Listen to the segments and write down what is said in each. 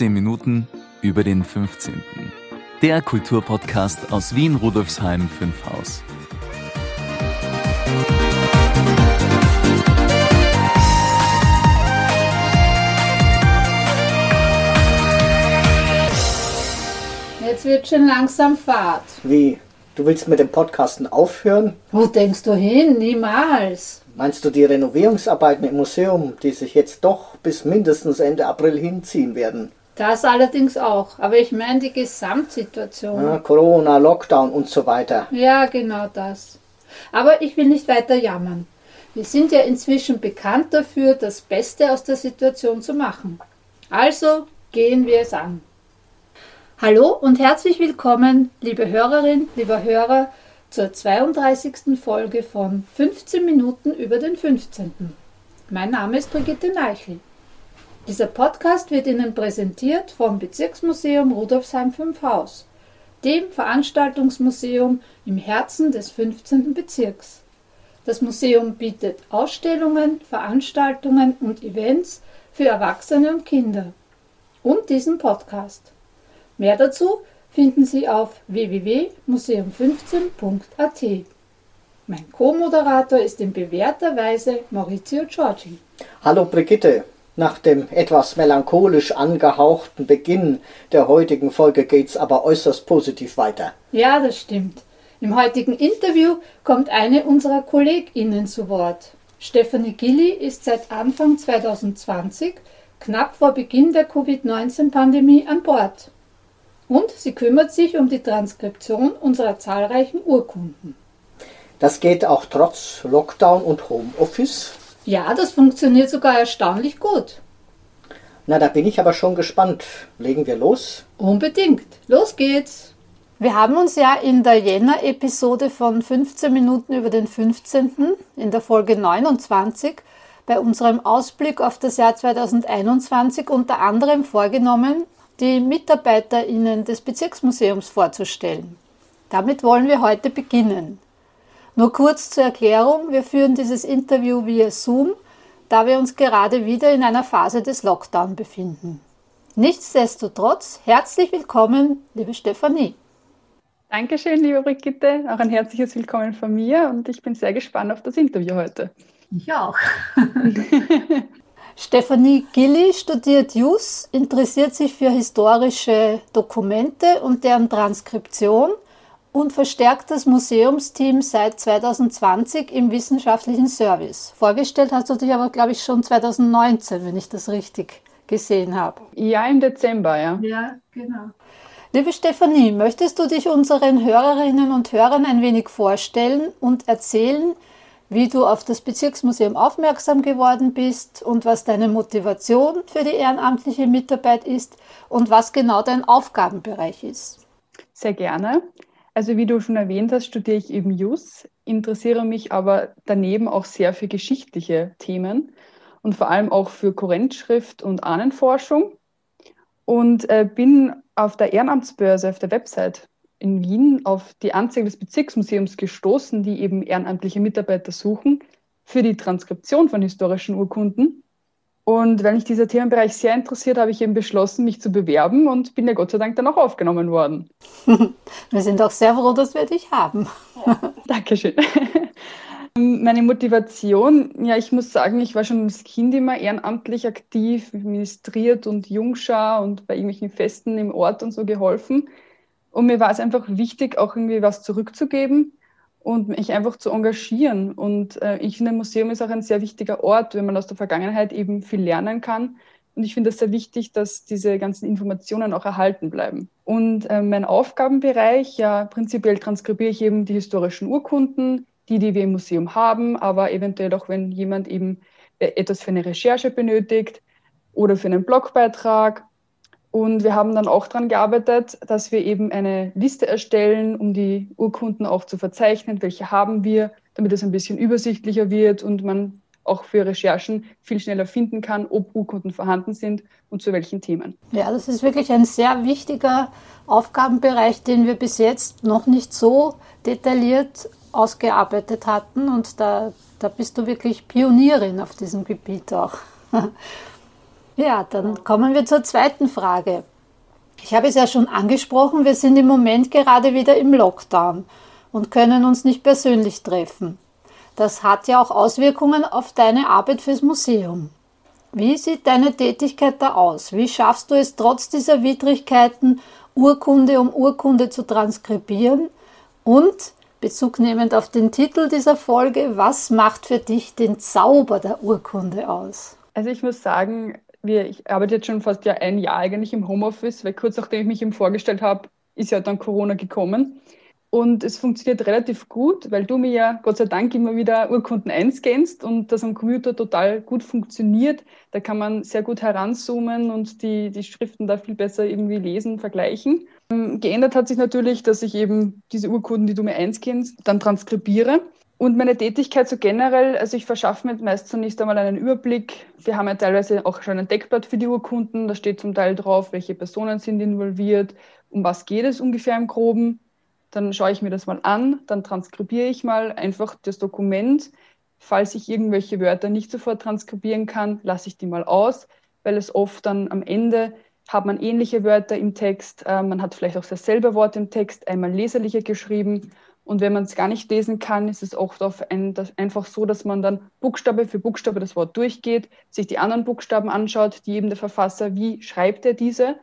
15 Minuten über den 15. Der Kulturpodcast aus Wien Rudolfsheim 5 Haus. Jetzt wird schon langsam Fahrt. Wie? Du willst mit dem Podcasten aufhören? Wo denkst du hin? Niemals. Meinst du die Renovierungsarbeiten im Museum, die sich jetzt doch bis mindestens Ende April hinziehen werden? Das allerdings auch. Aber ich meine die Gesamtsituation. Ja, Corona, Lockdown und so weiter. Ja, genau das. Aber ich will nicht weiter jammern. Wir sind ja inzwischen bekannt dafür, das Beste aus der Situation zu machen. Also gehen wir es an. Hallo und herzlich willkommen, liebe Hörerin, lieber Hörer, zur 32. Folge von 15 Minuten über den 15. Mein Name ist Brigitte Neichel. Dieser Podcast wird Ihnen präsentiert vom Bezirksmuseum Rudolfsheim 5 Haus, dem Veranstaltungsmuseum im Herzen des 15. Bezirks. Das Museum bietet Ausstellungen, Veranstaltungen und Events für Erwachsene und Kinder und diesen Podcast. Mehr dazu finden Sie auf www.museum15.at. Mein Co-Moderator ist in bewährter Weise Maurizio Giorgi. Hallo Brigitte. Nach dem etwas melancholisch angehauchten Beginn der heutigen Folge geht's aber äußerst positiv weiter. Ja, das stimmt. Im heutigen Interview kommt eine unserer KollegInnen zu Wort. Stephanie Gilli ist seit Anfang 2020, knapp vor Beginn der Covid-19-Pandemie, an Bord und sie kümmert sich um die Transkription unserer zahlreichen Urkunden. Das geht auch trotz Lockdown und Homeoffice? Ja, das funktioniert sogar erstaunlich gut. Na, da bin ich aber schon gespannt. Legen wir los? Unbedingt. Los geht's. Wir haben uns ja in der Jänner-Episode von 15 Minuten über den 15. in der Folge 29 bei unserem Ausblick auf das Jahr 2021 unter anderem vorgenommen, die MitarbeiterInnen des Bezirksmuseums vorzustellen. Damit wollen wir heute beginnen. Nur kurz zur Erklärung, wir führen dieses Interview via Zoom, da wir uns gerade wieder in einer Phase des Lockdown befinden. Nichtsdestotrotz, herzlich willkommen, liebe Stefanie. Dankeschön, liebe Brigitte. Auch ein herzliches Willkommen von mir und ich bin sehr gespannt auf das Interview heute. Ich auch. Stefanie Gilli studiert Jus, interessiert sich für historische Dokumente und deren Transkription und verstärkt das Museumsteam seit 2020 im wissenschaftlichen Service. Vorgestellt hast du dich aber, glaube ich, schon 2019, wenn ich das richtig gesehen habe. Ja, im Dezember, ja. Ja, genau. Liebe Stefanie, möchtest du dich unseren Hörerinnen und Hörern ein wenig vorstellen und erzählen, wie du auf das Bezirksmuseum aufmerksam geworden bist und was deine Motivation für die ehrenamtliche Mitarbeit ist und was genau dein Aufgabenbereich ist. Sehr gerne. Also wie du schon erwähnt hast, studiere ich eben Jus, interessiere mich aber daneben auch sehr für geschichtliche Themen und vor allem auch für Kurrentschrift und Ahnenforschung und äh, bin auf der Ehrenamtsbörse auf der Website in Wien auf die Anzeige des Bezirksmuseums gestoßen, die eben ehrenamtliche Mitarbeiter suchen für die Transkription von historischen Urkunden. Und weil mich dieser Themenbereich sehr interessiert, habe ich eben beschlossen, mich zu bewerben und bin ja Gott sei Dank dann auch aufgenommen worden. Wir sind auch sehr froh, dass wir dich haben. Ja, Dankeschön. Meine Motivation, ja, ich muss sagen, ich war schon als Kind immer ehrenamtlich aktiv, ministriert und Jungschar und bei irgendwelchen Festen im Ort und so geholfen. Und mir war es einfach wichtig, auch irgendwie was zurückzugeben und mich einfach zu engagieren. Und äh, ich finde, ein Museum ist auch ein sehr wichtiger Ort, wenn man aus der Vergangenheit eben viel lernen kann. Und ich finde es sehr wichtig, dass diese ganzen Informationen auch erhalten bleiben. Und äh, mein Aufgabenbereich, ja, prinzipiell transkribiere ich eben die historischen Urkunden, die, die wir im Museum haben, aber eventuell auch, wenn jemand eben äh, etwas für eine Recherche benötigt oder für einen Blogbeitrag und wir haben dann auch daran gearbeitet, dass wir eben eine Liste erstellen, um die Urkunden auch zu verzeichnen, welche haben wir, damit es ein bisschen übersichtlicher wird und man auch für Recherchen viel schneller finden kann, ob Urkunden vorhanden sind und zu welchen Themen. Ja, das ist wirklich ein sehr wichtiger Aufgabenbereich, den wir bis jetzt noch nicht so detailliert ausgearbeitet hatten. Und da, da bist du wirklich Pionierin auf diesem Gebiet auch. Ja, dann kommen wir zur zweiten Frage. Ich habe es ja schon angesprochen, wir sind im Moment gerade wieder im Lockdown und können uns nicht persönlich treffen. Das hat ja auch Auswirkungen auf deine Arbeit fürs Museum. Wie sieht deine Tätigkeit da aus? Wie schaffst du es trotz dieser Widrigkeiten, Urkunde um Urkunde zu transkribieren? Und, bezugnehmend auf den Titel dieser Folge, was macht für dich den Zauber der Urkunde aus? Also ich muss sagen, wir, ich arbeite jetzt schon fast ja ein Jahr eigentlich im Homeoffice, weil kurz nachdem ich mich ihm vorgestellt habe, ist ja dann Corona gekommen. Und es funktioniert relativ gut, weil du mir ja Gott sei Dank immer wieder Urkunden einscannst und das am Computer total gut funktioniert. Da kann man sehr gut heranzoomen und die, die Schriften da viel besser irgendwie lesen, vergleichen. Ähm, geändert hat sich natürlich, dass ich eben diese Urkunden, die du mir einscannst, dann transkribiere. Und meine Tätigkeit so generell, also ich verschaffe mir meist zunächst einmal einen Überblick. Wir haben ja teilweise auch schon ein Deckblatt für die Urkunden. Da steht zum Teil drauf, welche Personen sind involviert, um was geht es ungefähr im Groben. Dann schaue ich mir das mal an, dann transkribiere ich mal einfach das Dokument. Falls ich irgendwelche Wörter nicht sofort transkribieren kann, lasse ich die mal aus, weil es oft dann am Ende hat man ähnliche Wörter im Text, äh, man hat vielleicht auch dasselbe Wort im Text, einmal leserlicher geschrieben. Und wenn man es gar nicht lesen kann, ist es oft ein, einfach so, dass man dann Buchstabe für Buchstabe das Wort durchgeht, sich die anderen Buchstaben anschaut, die eben der Verfasser, wie schreibt er diese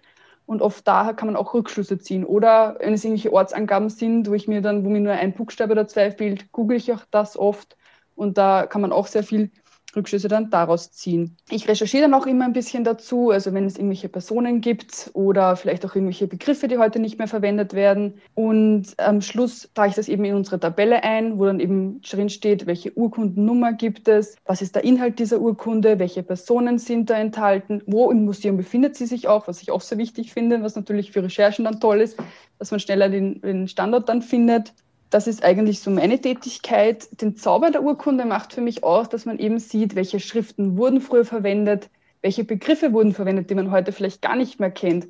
und oft daher kann man auch Rückschlüsse ziehen. Oder wenn es irgendwelche Ortsangaben sind, wo ich mir dann, wo mir nur ein Buchstabe oder zwei fehlt, google ich auch das oft. Und da kann man auch sehr viel Rückschlüsse dann daraus ziehen. Ich recherchiere dann auch immer ein bisschen dazu, also wenn es irgendwelche Personen gibt oder vielleicht auch irgendwelche Begriffe, die heute nicht mehr verwendet werden. Und am Schluss trage ich das eben in unsere Tabelle ein, wo dann eben drin steht, welche Urkundennummer gibt es, was ist der Inhalt dieser Urkunde, welche Personen sind da enthalten, wo im Museum befindet sie sich auch, was ich auch sehr wichtig finde, was natürlich für Recherchen dann toll ist, dass man schneller den, den Standort dann findet das ist eigentlich so meine Tätigkeit. Den Zauber der Urkunde macht für mich aus, dass man eben sieht, welche Schriften wurden früher verwendet, welche Begriffe wurden verwendet, die man heute vielleicht gar nicht mehr kennt.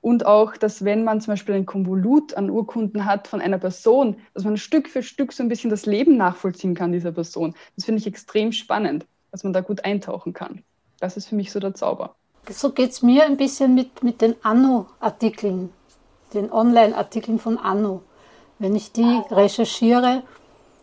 Und auch, dass wenn man zum Beispiel ein Konvolut an Urkunden hat von einer Person, dass man Stück für Stück so ein bisschen das Leben nachvollziehen kann dieser Person. Das finde ich extrem spannend, dass man da gut eintauchen kann. Das ist für mich so der Zauber. So geht es mir ein bisschen mit, mit den Anno-Artikeln, den Online-Artikeln von Anno wenn ich die recherchiere.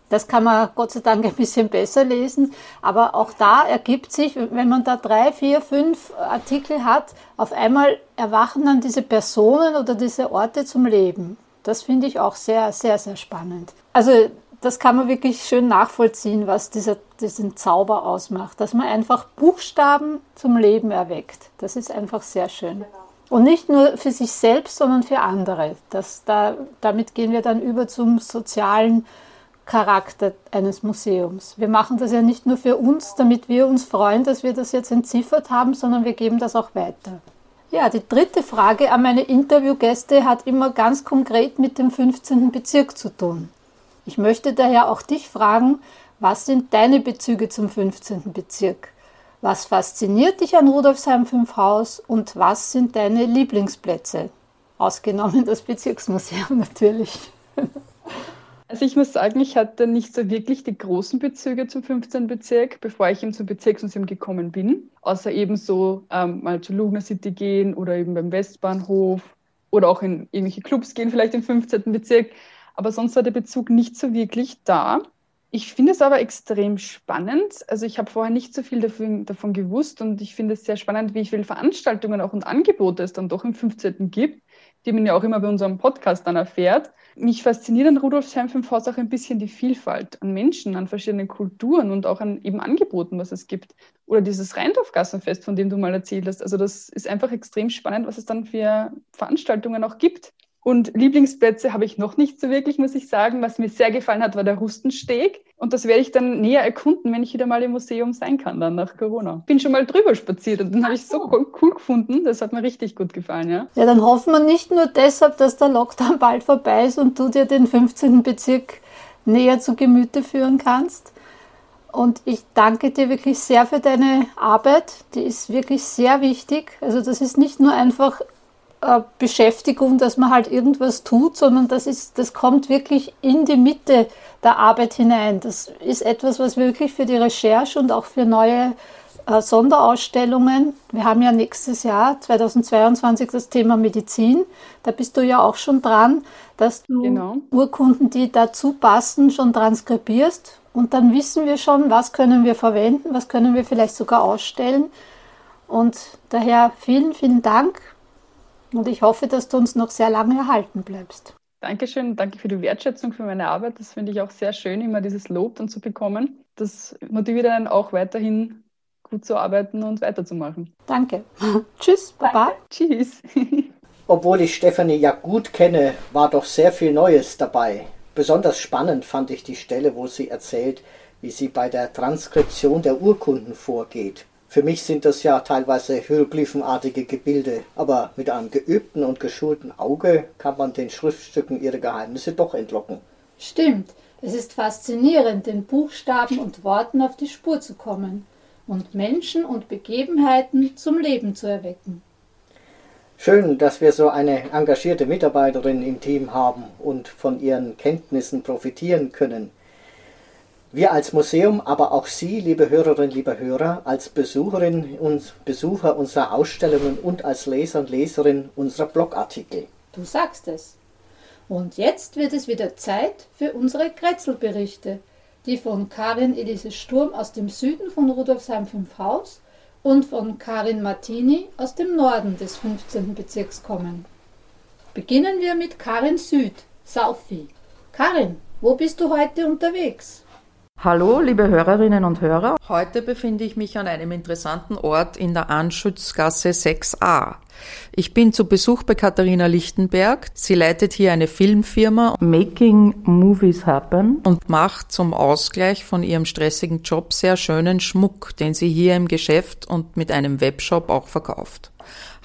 Das kann man Gott sei Dank ein bisschen besser lesen, aber auch da ergibt sich, wenn man da drei, vier, fünf Artikel hat, auf einmal erwachen dann diese Personen oder diese Orte zum Leben. Das finde ich auch sehr, sehr, sehr spannend. Also das kann man wirklich schön nachvollziehen, was dieser, diesen Zauber ausmacht, dass man einfach Buchstaben zum Leben erweckt. Das ist einfach sehr schön. Genau. Und nicht nur für sich selbst, sondern für andere. Das, da, damit gehen wir dann über zum sozialen Charakter eines Museums. Wir machen das ja nicht nur für uns, damit wir uns freuen, dass wir das jetzt entziffert haben, sondern wir geben das auch weiter. Ja, die dritte Frage an meine Interviewgäste hat immer ganz konkret mit dem 15. Bezirk zu tun. Ich möchte daher auch dich fragen, was sind deine Bezüge zum 15. Bezirk? Was fasziniert dich an Rudolfsheim 5 Haus und was sind deine Lieblingsplätze? Ausgenommen das Bezirksmuseum natürlich. Also ich muss sagen, ich hatte nicht so wirklich die großen Bezüge zum 15. Bezirk, bevor ich eben zum Bezirksmuseum gekommen bin. Außer eben so ähm, mal zur Lugner City gehen oder eben beim Westbahnhof oder auch in irgendwelche Clubs gehen, vielleicht im 15. Bezirk. Aber sonst war der Bezug nicht so wirklich da. Ich finde es aber extrem spannend. Also ich habe vorher nicht so viel davon, davon gewusst und ich finde es sehr spannend, wie viele Veranstaltungen auch und Angebote es dann doch im 15. gibt, die man ja auch immer bei unserem Podcast dann erfährt. Mich fasziniert an Rudolfsheim 5 Haus auch ein bisschen die Vielfalt an Menschen, an verschiedenen Kulturen und auch an eben Angeboten, was es gibt. Oder dieses Rheindorfgassenfest, von dem du mal erzählt hast. Also das ist einfach extrem spannend, was es dann für Veranstaltungen auch gibt. Und Lieblingsplätze habe ich noch nicht so wirklich, muss ich sagen. Was mir sehr gefallen hat, war der Rustensteg. Und das werde ich dann näher erkunden, wenn ich wieder mal im Museum sein kann, dann nach Corona. Bin schon mal drüber spaziert und den habe ich so cool, cool gefunden. Das hat mir richtig gut gefallen, ja. Ja, dann hoffen wir nicht nur deshalb, dass der Lockdown bald vorbei ist und du dir den 15. Bezirk näher zu Gemüte führen kannst. Und ich danke dir wirklich sehr für deine Arbeit. Die ist wirklich sehr wichtig. Also das ist nicht nur einfach äh, Beschäftigung, dass man halt irgendwas tut, sondern das, ist, das kommt wirklich in die Mitte der Arbeit hinein. Das ist etwas, was wir wirklich für die Recherche und auch für neue äh, Sonderausstellungen. Wir haben ja nächstes Jahr, 2022, das Thema Medizin. Da bist du ja auch schon dran, dass du genau. Urkunden, die dazu passen, schon transkribierst. Und dann wissen wir schon, was können wir verwenden, was können wir vielleicht sogar ausstellen. Und daher vielen, vielen Dank. Und ich hoffe, dass du uns noch sehr lange erhalten bleibst. Dankeschön, danke für die Wertschätzung für meine Arbeit. Das finde ich auch sehr schön, immer dieses Lob dann zu bekommen. Das motiviert einen auch weiterhin gut zu arbeiten und weiterzumachen. Danke. Tschüss, Baba. Tschüss. Obwohl ich Stefanie ja gut kenne, war doch sehr viel Neues dabei. Besonders spannend fand ich die Stelle, wo sie erzählt, wie sie bei der Transkription der Urkunden vorgeht. Für mich sind das ja teilweise hieroglyphenartige Gebilde, aber mit einem geübten und geschulten Auge kann man den Schriftstücken ihre Geheimnisse doch entlocken. Stimmt, es ist faszinierend, den Buchstaben und Worten auf die Spur zu kommen und Menschen und Begebenheiten zum Leben zu erwecken. Schön, dass wir so eine engagierte Mitarbeiterin im Team haben und von ihren Kenntnissen profitieren können. Wir als Museum, aber auch Sie, liebe Hörerinnen, liebe Hörer, als Besucherinnen und Besucher unserer Ausstellungen und als Leser und Leserin unserer Blogartikel. Du sagst es. Und jetzt wird es wieder Zeit für unsere Kretzelberichte, die von Karin Elise Sturm aus dem Süden von Rudolfsheim 5 Haus und von Karin Martini aus dem Norden des 15. Bezirks kommen. Beginnen wir mit Karin Süd, Saufi. Karin, wo bist du heute unterwegs? Hallo, liebe Hörerinnen und Hörer. Heute befinde ich mich an einem interessanten Ort in der Anschützgasse 6a. Ich bin zu Besuch bei Katharina Lichtenberg. Sie leitet hier eine Filmfirma Making Movies Happen und macht zum Ausgleich von ihrem stressigen Job sehr schönen Schmuck, den sie hier im Geschäft und mit einem Webshop auch verkauft.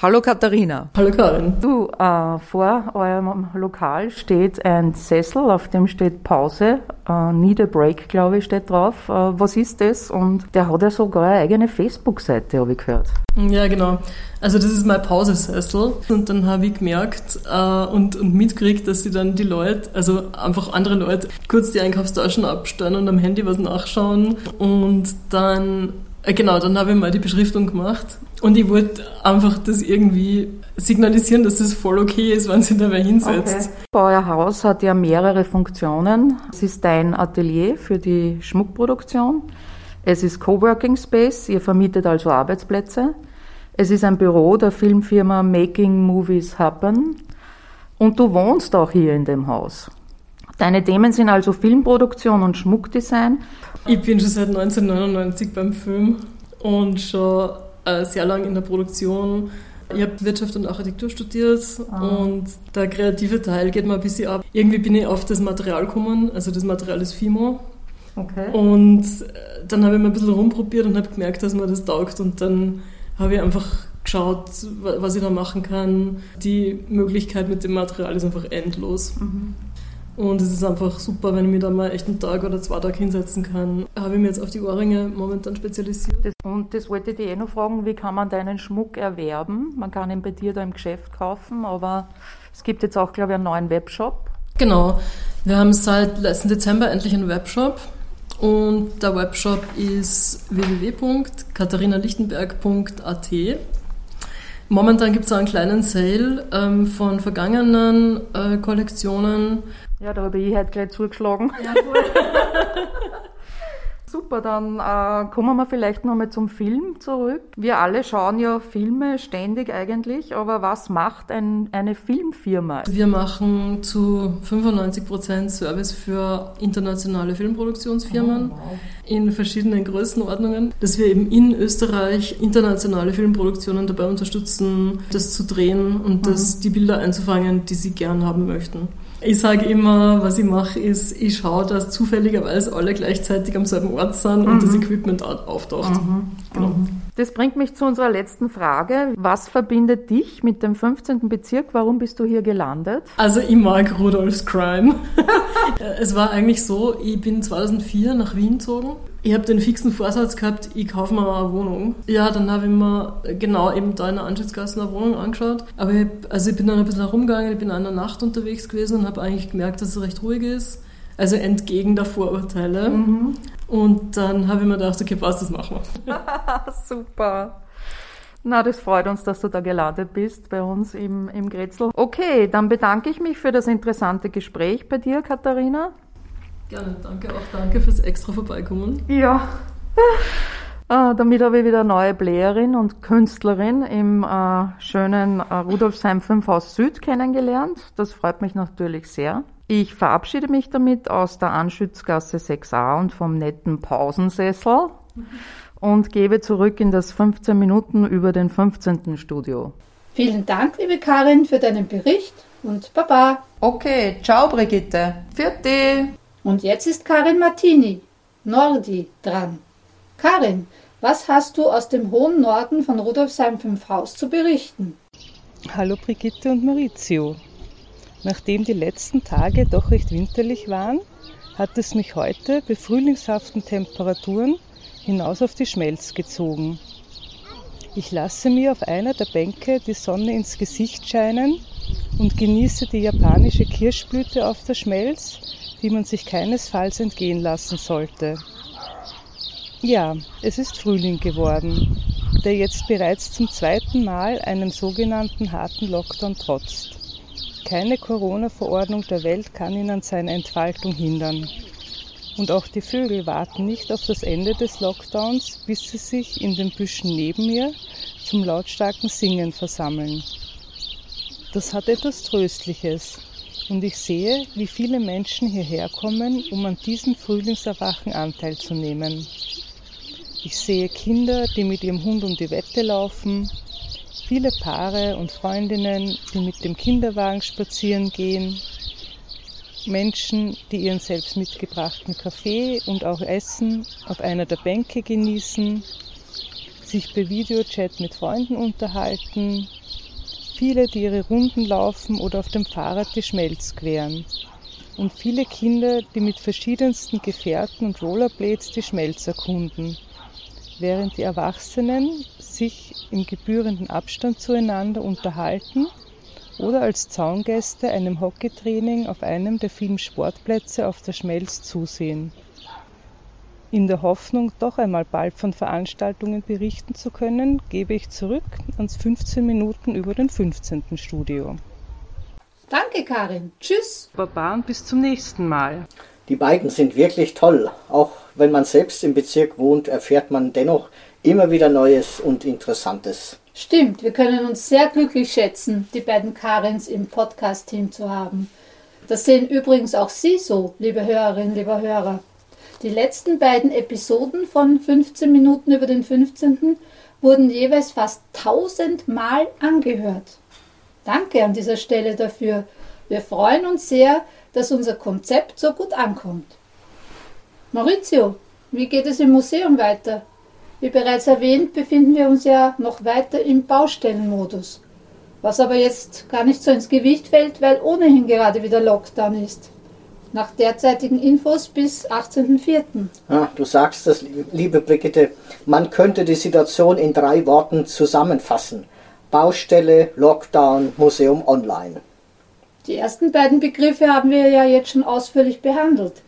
Hallo Katharina. Hallo Karin. Du, äh, vor eurem Lokal steht ein Sessel, auf dem steht Pause, äh, Need a Break, glaube ich, steht drauf. Äh, was ist das? Und der hat ja sogar eine eigene Facebook-Seite, habe ich gehört. Ja, genau. Also das ist mein Pausesessel. Und dann habe ich gemerkt äh, und, und mitgekriegt, dass sie dann die Leute, also einfach andere Leute, kurz die Einkaufstaschen abstellen und am Handy was nachschauen. Und dann äh, Genau, dann habe ich mal die Beschriftung gemacht und ich wollte einfach das irgendwie signalisieren, dass das voll okay ist, wenn sich dabei hinsetzt. Okay. Euer Haus hat ja mehrere Funktionen. Es ist dein Atelier für die Schmuckproduktion. Es ist Coworking Space, ihr vermietet also Arbeitsplätze. Es ist ein Büro der Filmfirma Making Movies Happen. Und du wohnst auch hier in dem Haus. Deine Themen sind also Filmproduktion und Schmuckdesign. Ich bin schon seit 1999 beim Film und schon äh, sehr lange in der Produktion. Ich habe Wirtschaft und Architektur studiert ah. und der kreative Teil geht mir ein bisschen ab. Irgendwie bin ich auf das Material gekommen, also das Material ist Fimo. Okay. Und äh, dann habe ich mal ein bisschen rumprobiert und habe gemerkt, dass mir das taugt und dann habe ich einfach geschaut, was ich da machen kann. Die Möglichkeit mit dem Material ist einfach endlos. Mhm. Und es ist einfach super, wenn ich mich da mal echt einen Tag oder zwei Tage hinsetzen kann. Habe ich mich jetzt auf die Ohrringe momentan spezialisiert. und das wollte ich dir eh noch fragen, wie kann man deinen Schmuck erwerben? Man kann ihn bei dir da im Geschäft kaufen, aber es gibt jetzt auch, glaube ich, einen neuen Webshop. Genau. Wir haben seit letzten Dezember endlich einen Webshop. Und der Webshop ist www.katharinalichtenberg.at. Momentan gibt es einen kleinen Sale ähm, von vergangenen äh, Kollektionen. Ja, da habe ich halt gleich zugeschlagen. Ja, Super, dann äh, kommen wir vielleicht nochmal zum Film zurück. Wir alle schauen ja Filme ständig eigentlich, aber was macht ein, eine Filmfirma? Wir machen zu 95 Prozent Service für internationale Filmproduktionsfirmen oh, wow. in verschiedenen Größenordnungen, dass wir eben in Österreich internationale Filmproduktionen dabei unterstützen, das zu drehen und mhm. das, die Bilder einzufangen, die sie gern haben möchten. Ich sage immer, was ich mache, ist, ich schaue, dass zufälligerweise alle gleichzeitig am selben Ort sind und mhm. das Equipment auftaucht. Mhm. Genau. Mhm. Das bringt mich zu unserer letzten Frage. Was verbindet dich mit dem 15. Bezirk? Warum bist du hier gelandet? Also ich mag Rudolfs Crime. es war eigentlich so, ich bin 2004 nach Wien gezogen ich habe den fixen Vorsatz gehabt, ich kaufe mir eine Wohnung. Ja, dann habe ich mir genau eben da in der Anschlussgasse eine Wohnung angeschaut. Aber ich, also ich bin dann ein bisschen herumgegangen, ich bin an der Nacht unterwegs gewesen und habe eigentlich gemerkt, dass es recht ruhig ist. Also entgegen der Vorurteile. Mhm. Und dann habe ich mir gedacht, okay, passt, das machen wir. Super. Na, das freut uns, dass du da gelandet bist bei uns im, im Grätzl. Okay, dann bedanke ich mich für das interessante Gespräch bei dir, Katharina. Gerne, danke auch. Danke fürs extra Vorbeikommen. Ja. Äh, damit habe ich wieder eine neue Playerin und Künstlerin im äh, schönen äh, Rudolfsheim 5 Haus Süd kennengelernt. Das freut mich natürlich sehr. Ich verabschiede mich damit aus der Anschützgasse 6a und vom netten Pausensessel mhm. und gebe zurück in das 15 Minuten über den 15. Studio. Vielen Dank, liebe Karin, für deinen Bericht und Baba. Okay, ciao Brigitte. Vierte. Und jetzt ist Karin Martini, Nordi, dran. Karin, was hast du aus dem hohen Norden von Rudolfsheim 5 Haus zu berichten? Hallo Brigitte und Maurizio. Nachdem die letzten Tage doch recht winterlich waren, hat es mich heute bei frühlingshaften Temperaturen hinaus auf die Schmelz gezogen. Ich lasse mir auf einer der Bänke die Sonne ins Gesicht scheinen und genieße die japanische Kirschblüte auf der Schmelz, die man sich keinesfalls entgehen lassen sollte. Ja, es ist Frühling geworden, der jetzt bereits zum zweiten Mal einem sogenannten harten Lockdown trotzt. Keine Corona-Verordnung der Welt kann ihn an seiner Entfaltung hindern. Und auch die Vögel warten nicht auf das Ende des Lockdowns, bis sie sich in den Büschen neben mir zum lautstarken Singen versammeln. Das hat etwas Tröstliches, und ich sehe, wie viele Menschen hierher kommen, um an diesem Frühlingserwachen Anteil zu nehmen. Ich sehe Kinder, die mit ihrem Hund um die Wette laufen, viele Paare und Freundinnen, die mit dem Kinderwagen spazieren gehen, Menschen, die ihren selbst mitgebrachten Kaffee und auch Essen auf einer der Bänke genießen, sich per Videochat mit Freunden unterhalten, viele, die ihre Runden laufen oder auf dem Fahrrad die Schmelz queren und viele Kinder, die mit verschiedensten Gefährten und Rollerblades die Schmelz erkunden während die Erwachsenen sich im gebührenden Abstand zueinander unterhalten oder als Zaungäste einem Hockeytraining auf einem der vielen Sportplätze auf der Schmelz zusehen. In der Hoffnung, doch einmal bald von Veranstaltungen berichten zu können, gebe ich zurück ans 15 Minuten über den 15. Studio. Danke, Karin. Tschüss. Baba und bis zum nächsten Mal. Die beiden sind wirklich toll. Auch wenn man selbst im Bezirk wohnt, erfährt man dennoch immer wieder Neues und Interessantes. Stimmt, wir können uns sehr glücklich schätzen, die beiden Karins im Podcast-Team zu haben. Das sehen übrigens auch Sie so, liebe Hörerinnen, lieber Hörer. Die letzten beiden Episoden von 15 Minuten über den 15. wurden jeweils fast 1000 Mal angehört. Danke an dieser Stelle dafür. Wir freuen uns sehr, dass unser Konzept so gut ankommt. Maurizio, wie geht es im Museum weiter? Wie bereits erwähnt, befinden wir uns ja noch weiter im Baustellenmodus, was aber jetzt gar nicht so ins Gewicht fällt, weil ohnehin gerade wieder Lockdown ist. Nach derzeitigen Infos bis 18.04. Ah, du sagst das, liebe Brigitte. Man könnte die Situation in drei Worten zusammenfassen. Baustelle, Lockdown, Museum online. Die ersten beiden Begriffe haben wir ja jetzt schon ausführlich behandelt.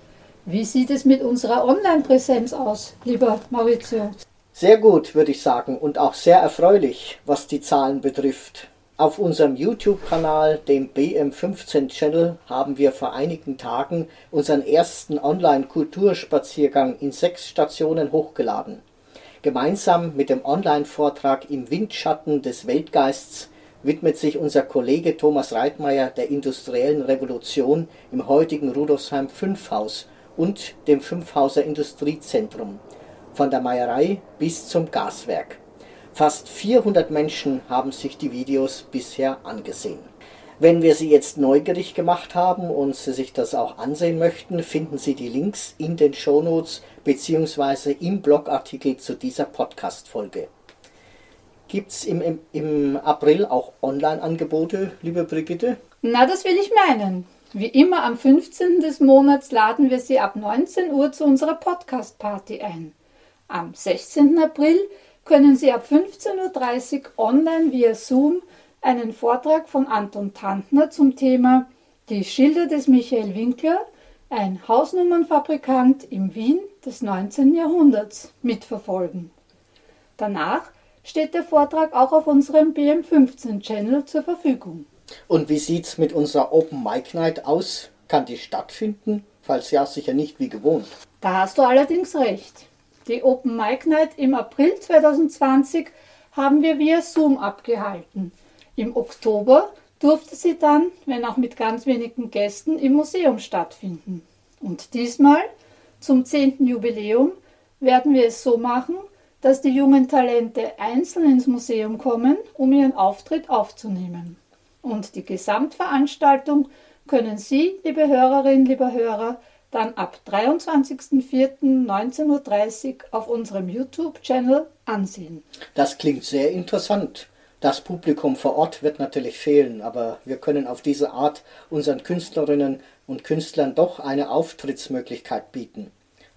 Wie sieht es mit unserer Online-Präsenz aus, lieber Maurizio? Sehr gut, würde ich sagen, und auch sehr erfreulich, was die Zahlen betrifft. Auf unserem YouTube-Kanal, dem BM15-Channel, haben wir vor einigen Tagen unseren ersten Online-Kulturspaziergang in sechs Stationen hochgeladen. Gemeinsam mit dem Online-Vortrag Im Windschatten des Weltgeists widmet sich unser Kollege Thomas Reitmeier der industriellen Revolution im heutigen Rudolfsheim 5 Haus und dem Fünfhauser Industriezentrum, von der Meierei bis zum Gaswerk. Fast 400 Menschen haben sich die Videos bisher angesehen. Wenn wir Sie jetzt neugierig gemacht haben und Sie sich das auch ansehen möchten, finden Sie die Links in den Shownotes bzw. im Blogartikel zu dieser Podcast-Folge. Gibt es im, im, im April auch Online-Angebote, liebe Brigitte? Na, das will ich meinen. Wie immer am 15. des Monats laden wir Sie ab 19 Uhr zu unserer Podcast-Party ein. Am 16. April können Sie ab 15.30 Uhr online via Zoom einen Vortrag von Anton Tantner zum Thema Die Schilder des Michael Winkler, ein Hausnummernfabrikant im Wien des 19. Jahrhunderts, mitverfolgen. Danach steht der Vortrag auch auf unserem BM15-Channel zur Verfügung. Und wie sieht's mit unserer Open Mic Night aus? Kann die stattfinden? Falls ja, sicher nicht wie gewohnt. Da hast du allerdings recht. Die Open Mic Night im April 2020 haben wir via Zoom abgehalten. Im Oktober durfte sie dann, wenn auch mit ganz wenigen Gästen, im Museum stattfinden. Und diesmal, zum 10. Jubiläum, werden wir es so machen, dass die jungen Talente einzeln ins Museum kommen, um ihren Auftritt aufzunehmen. Und die Gesamtveranstaltung können Sie, liebe Hörerinnen, lieber Hörer, dann ab 23.04.19.30 Uhr auf unserem YouTube-Channel ansehen. Das klingt sehr interessant. Das Publikum vor Ort wird natürlich fehlen, aber wir können auf diese Art unseren Künstlerinnen und Künstlern doch eine Auftrittsmöglichkeit bieten.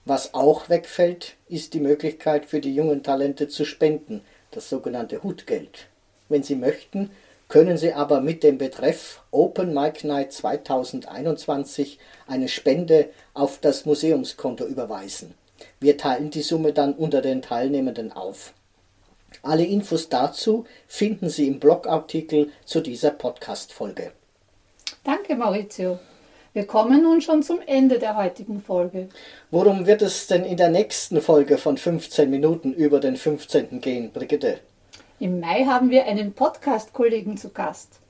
Was auch wegfällt, ist die Möglichkeit für die jungen Talente zu spenden, das sogenannte Hutgeld. Wenn Sie möchten, können Sie aber mit dem Betreff Open Mic Night 2021 eine Spende auf das Museumskonto überweisen. Wir teilen die Summe dann unter den Teilnehmenden auf. Alle Infos dazu finden Sie im Blogartikel zu dieser Podcast-Folge. Danke, Maurizio. Wir kommen nun schon zum Ende der heutigen Folge. Worum wird es denn in der nächsten Folge von 15 Minuten über den 15. gehen, Brigitte? Im Mai haben wir einen Podcast-Kollegen zu Gast.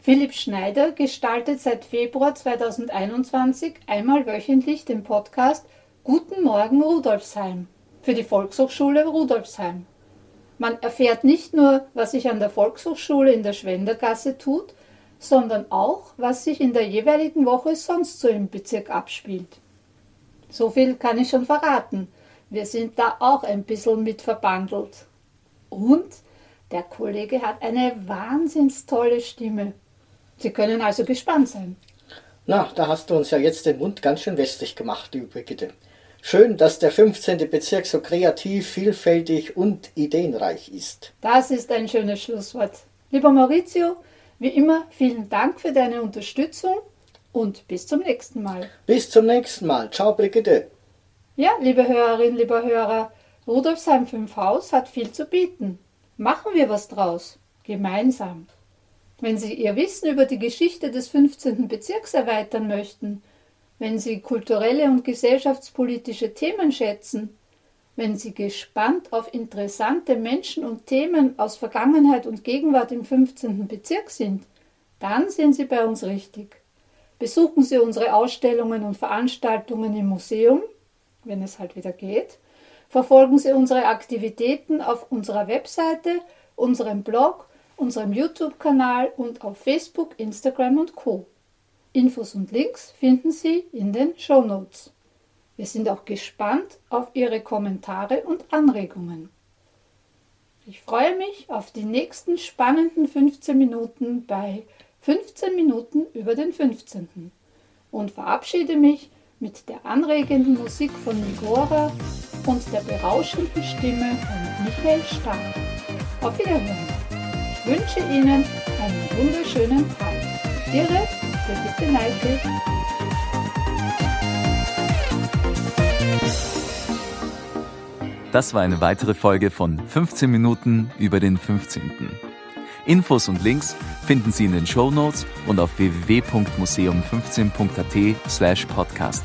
Philipp Schneider gestaltet seit Februar 2021 einmal wöchentlich den Podcast Guten Morgen Rudolfsheim für die Volkshochschule Rudolfsheim. Man erfährt nicht nur, was sich an der Volkshochschule in der Schwendergasse tut, sondern auch, was sich in der jeweiligen Woche sonst so im Bezirk abspielt. So viel kann ich schon verraten. Wir sind da auch ein bisschen mit verbandelt. Und der Kollege hat eine wahnsinns tolle Stimme. Sie können also gespannt sein. Na, da hast du uns ja jetzt den Mund ganz schön wässrig gemacht, liebe Brigitte. Schön, dass der 15. Bezirk so kreativ, vielfältig und ideenreich ist. Das ist ein schönes Schlusswort. Lieber Maurizio, wie immer vielen Dank für deine Unterstützung und bis zum nächsten Mal. Bis zum nächsten Mal. Ciao, Brigitte. Ja, liebe Hörerinnen, lieber Hörer, Rudolfsheim 5 Haus hat viel zu bieten. Machen wir was draus. Gemeinsam. Wenn Sie Ihr Wissen über die Geschichte des 15. Bezirks erweitern möchten, wenn Sie kulturelle und gesellschaftspolitische Themen schätzen, wenn Sie gespannt auf interessante Menschen und Themen aus Vergangenheit und Gegenwart im 15. Bezirk sind, dann sind Sie bei uns richtig. Besuchen Sie unsere Ausstellungen und Veranstaltungen im Museum, wenn es halt wieder geht. Verfolgen Sie unsere Aktivitäten auf unserer Webseite, unserem Blog, unserem YouTube-Kanal und auf Facebook, Instagram und Co. Infos und Links finden Sie in den Show Notes. Wir sind auch gespannt auf Ihre Kommentare und Anregungen. Ich freue mich auf die nächsten spannenden 15 Minuten bei 15 Minuten über den 15. und verabschiede mich mit der anregenden Musik von Nigora und der berauschenden Stimme von Michael Stark. Auf Wiederhören. Ich wünsche Ihnen einen wunderschönen Tag. Ihre Brigitte Neidl. Das war eine weitere Folge von 15 Minuten über den 15. Infos und Links finden Sie in den Show Notes und auf www.museum15.at slash podcast.